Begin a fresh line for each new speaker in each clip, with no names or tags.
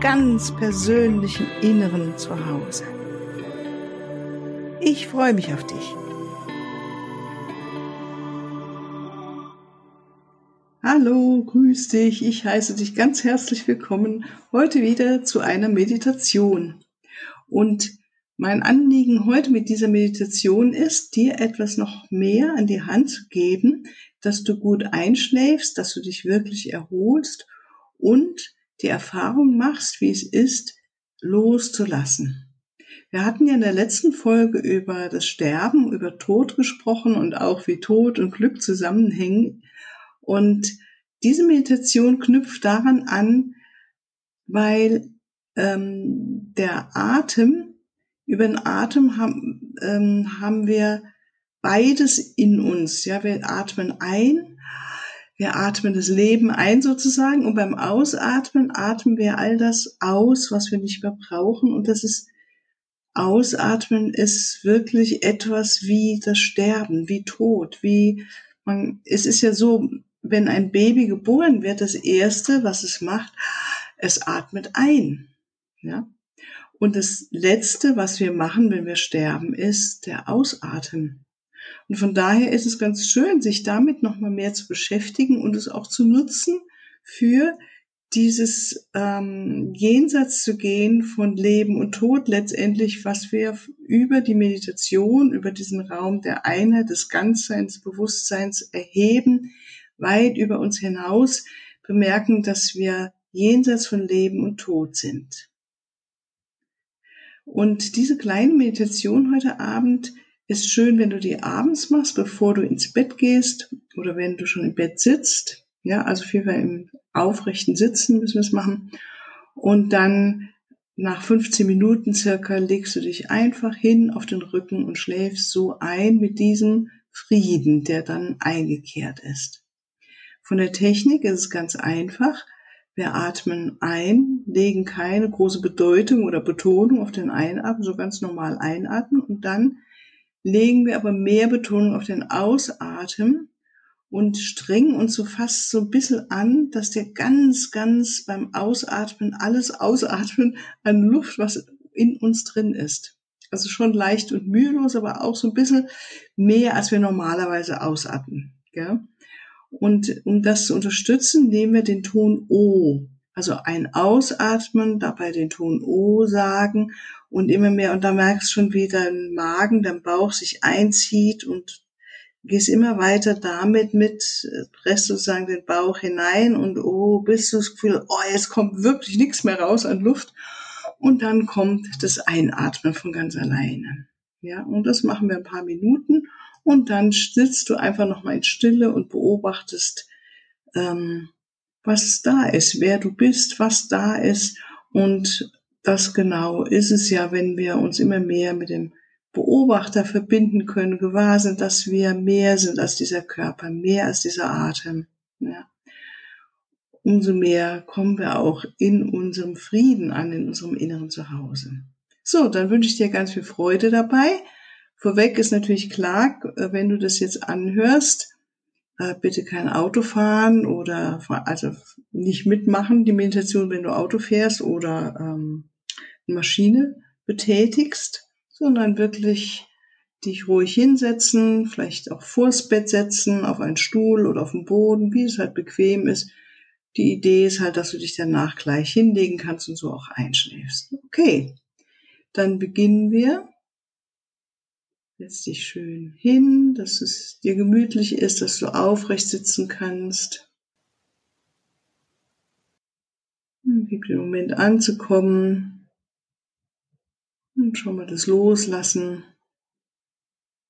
ganz persönlichen Inneren zu Hause. Ich freue mich auf dich. Hallo, grüß dich. Ich heiße dich ganz herzlich willkommen heute wieder zu einer Meditation. Und mein Anliegen heute mit dieser Meditation ist, dir etwas noch mehr an die Hand zu geben, dass du gut einschläfst, dass du dich wirklich erholst und die Erfahrung machst, wie es ist, loszulassen. Wir hatten ja in der letzten Folge über das Sterben, über Tod gesprochen und auch wie Tod und Glück zusammenhängen. Und diese Meditation knüpft daran an, weil ähm, der Atem, über den Atem haben, ähm, haben wir beides in uns. Ja, wir atmen ein wir atmen das Leben ein sozusagen und beim Ausatmen atmen wir all das aus, was wir nicht mehr brauchen. Und das ist, Ausatmen ist wirklich etwas wie das Sterben, wie Tod, wie man, es ist ja so, wenn ein Baby geboren wird, das erste, was es macht, es atmet ein. Ja? Und das letzte, was wir machen, wenn wir sterben, ist der Ausatmen. Und von daher ist es ganz schön, sich damit nochmal mehr zu beschäftigen und es auch zu nutzen für dieses ähm, Jenseits zu gehen von Leben und Tod letztendlich, was wir über die Meditation, über diesen Raum der Einheit, des Ganzseins, Bewusstseins erheben, weit über uns hinaus bemerken, dass wir jenseits von Leben und Tod sind. Und diese kleine Meditation heute Abend ist schön, wenn du die abends machst, bevor du ins Bett gehst oder wenn du schon im Bett sitzt. Ja, also vielmehr im aufrechten Sitzen müssen wir es machen. Und dann nach 15 Minuten circa legst du dich einfach hin auf den Rücken und schläfst so ein mit diesem Frieden, der dann eingekehrt ist. Von der Technik ist es ganz einfach. Wir atmen ein, legen keine große Bedeutung oder Betonung auf den Einatmen, so ganz normal einatmen und dann legen wir aber mehr Betonung auf den Ausatmen und strengen uns so fast so ein bisschen an, dass der ganz, ganz beim Ausatmen alles ausatmen an Luft, was in uns drin ist. Also schon leicht und mühelos, aber auch so ein bisschen mehr, als wir normalerweise ausatmen. Gell? Und um das zu unterstützen, nehmen wir den Ton O. Also ein Ausatmen, dabei den Ton O sagen und immer mehr. Und da merkst du schon, wie dein Magen, dein Bauch sich einzieht und gehst immer weiter damit mit, presst sozusagen den Bauch hinein und oh, bist du das Gefühl, oh, jetzt kommt wirklich nichts mehr raus an Luft. Und dann kommt das Einatmen von ganz alleine. Ja, und das machen wir ein paar Minuten und dann sitzt du einfach nochmal in Stille und beobachtest, ähm, was da ist, wer du bist, was da ist und das genau ist es ja, wenn wir uns immer mehr mit dem Beobachter verbinden können, gewahr sind, dass wir mehr sind als dieser Körper, mehr als dieser Atem. Ja. Umso mehr kommen wir auch in unserem Frieden an, in unserem inneren Zuhause. So, dann wünsche ich dir ganz viel Freude dabei. Vorweg ist natürlich klar, wenn du das jetzt anhörst, äh, bitte kein Auto fahren oder also nicht mitmachen, die Meditation, wenn du Auto fährst oder ähm, Maschine betätigst, sondern wirklich dich ruhig hinsetzen, vielleicht auch vors Bett setzen, auf einen Stuhl oder auf den Boden, wie es halt bequem ist. Die Idee ist halt, dass du dich danach gleich hinlegen kannst und so auch einschläfst. Okay, dann beginnen wir. Setz dich schön hin, dass es dir gemütlich ist, dass du aufrecht sitzen kannst. Gib den Moment anzukommen. Und schon mal das Loslassen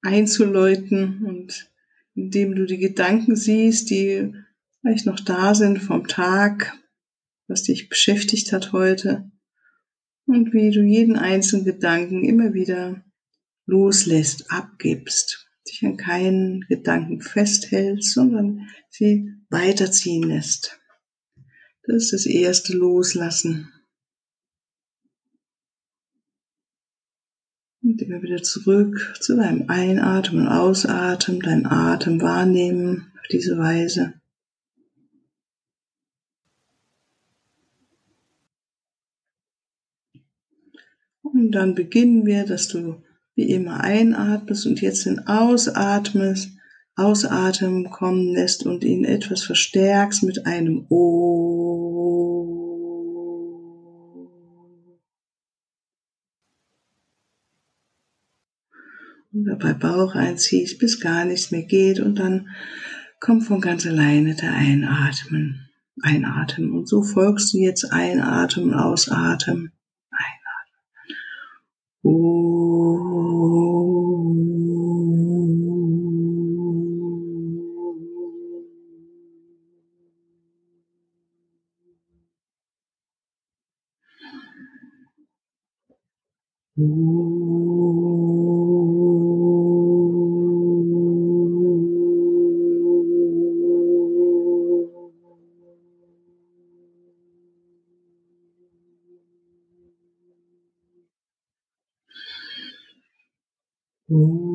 einzuläuten und indem du die Gedanken siehst, die vielleicht noch da sind vom Tag, was dich beschäftigt hat heute. Und wie du jeden einzelnen Gedanken immer wieder loslässt, abgibst, dich an keinen Gedanken festhältst, sondern sie weiterziehen lässt. Das ist das erste Loslassen. Und immer wieder zurück zu deinem Einatmen und Ausatmen, deinen Atem wahrnehmen auf diese Weise. Und dann beginnen wir, dass du wie immer einatmest und jetzt den Ausatmest, Ausatmen kommen lässt und ihn etwas verstärkst mit einem O. Und dabei Bauch einziehst, bis gar nichts mehr geht und dann kommt von ganz alleine der Einatmen. Einatmen. Und so folgst du jetzt Einatmen, Ausatmen. Ooh. Om.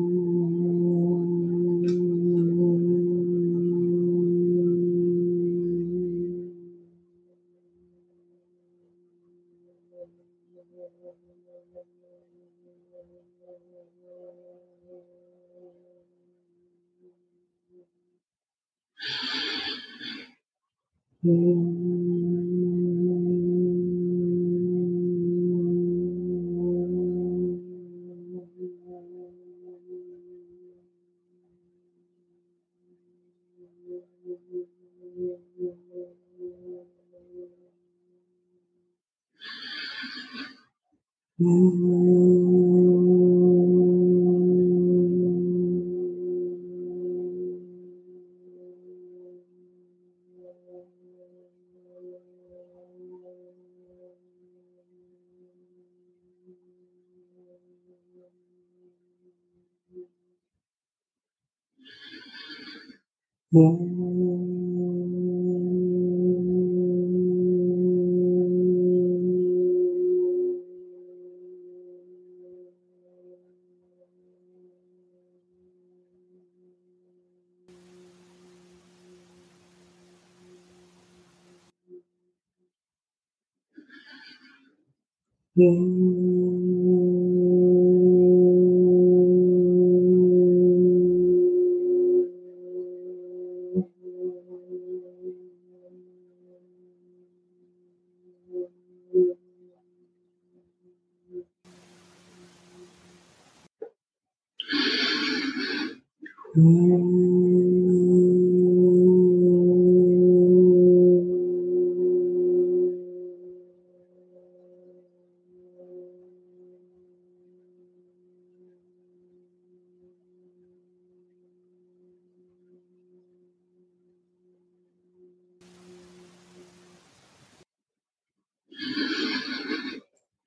Mm-hmm. 嗯。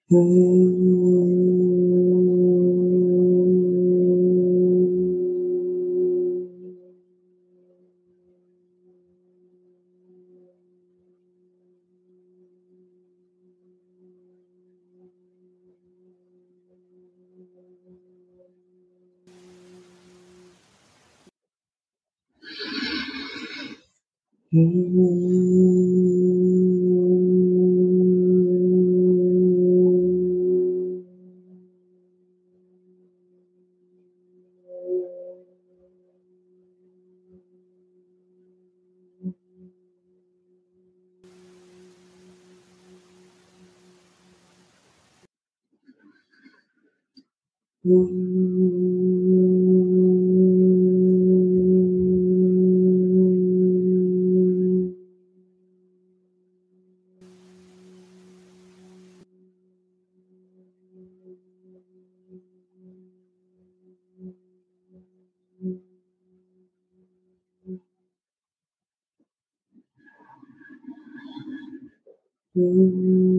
嗯。Ooh. Mm -hmm.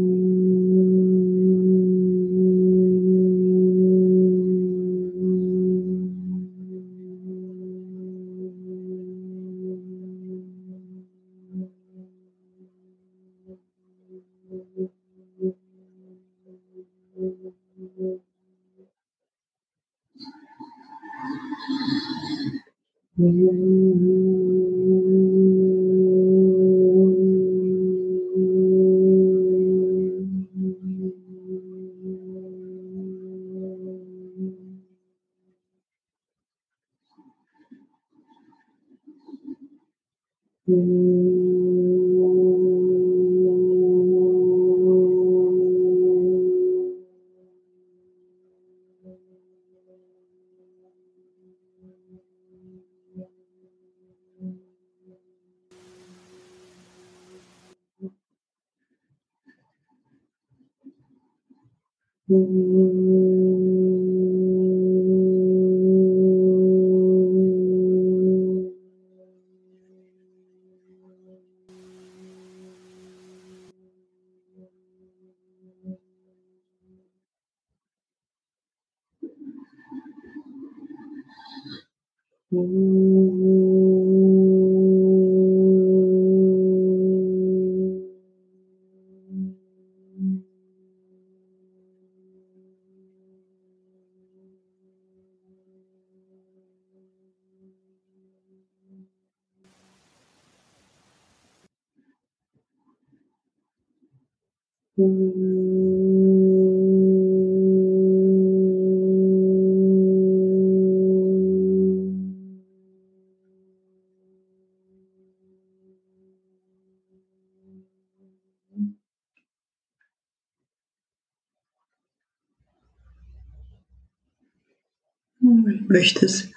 Du möchtest,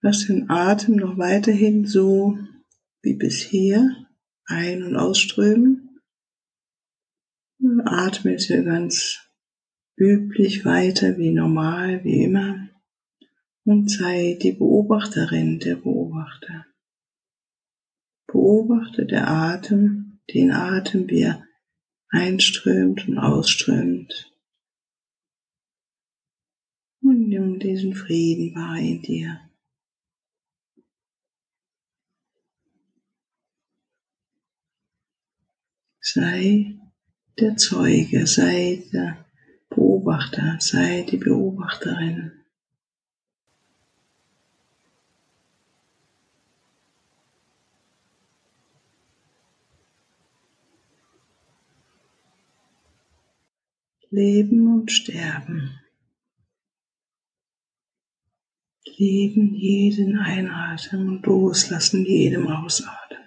lass den Atem noch weiterhin so wie bisher ein- und ausströmen. Atme jetzt hier ganz üblich weiter, wie normal, wie immer. Und sei die Beobachterin, der Beobachter. Beobachte der Atem, den Atem, wie er einströmt und ausströmt. Und nimm diesen Frieden wahr in dir. Sei der Zeuge, sei der Beobachter, sei die Beobachterin. Leben und Sterben. Leben jeden Einatmen und loslassen jedem Ausatmen.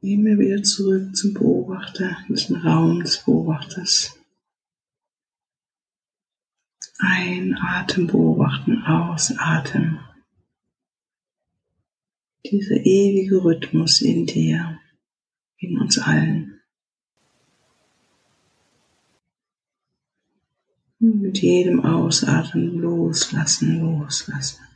Immer wieder zurück zum Beobachter, in den Raum des Beobachters. Ein Atem beobachten, ausatmen. Dieser ewige Rhythmus in dir, in uns allen. mit jedem Ausatmen loslassen, loslassen.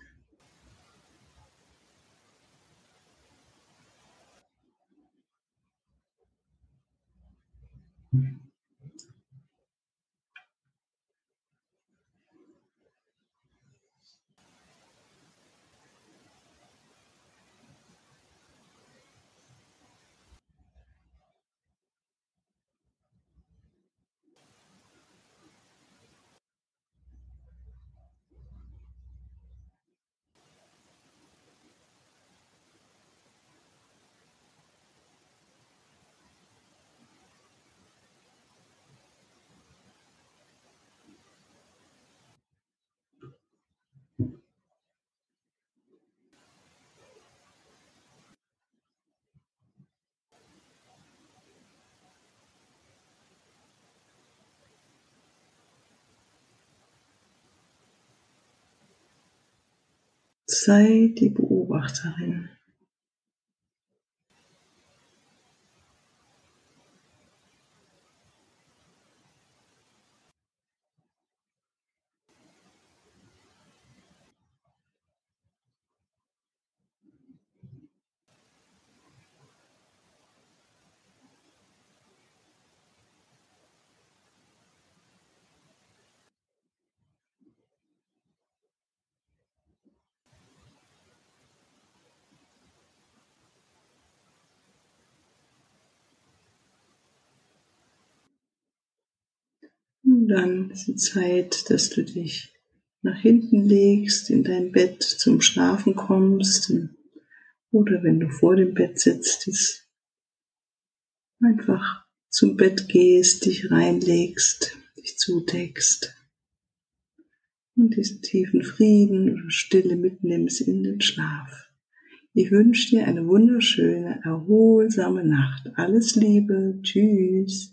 Sei die Beobachterin. Dann ist die Zeit, dass du dich nach hinten legst, in dein Bett zum Schlafen kommst. Oder wenn du vor dem Bett sitzt, ist einfach zum Bett gehst, dich reinlegst, dich zudeckst und diesen tiefen Frieden oder Stille mitnimmst in den Schlaf. Ich wünsche dir eine wunderschöne, erholsame Nacht. Alles Liebe. Tschüss.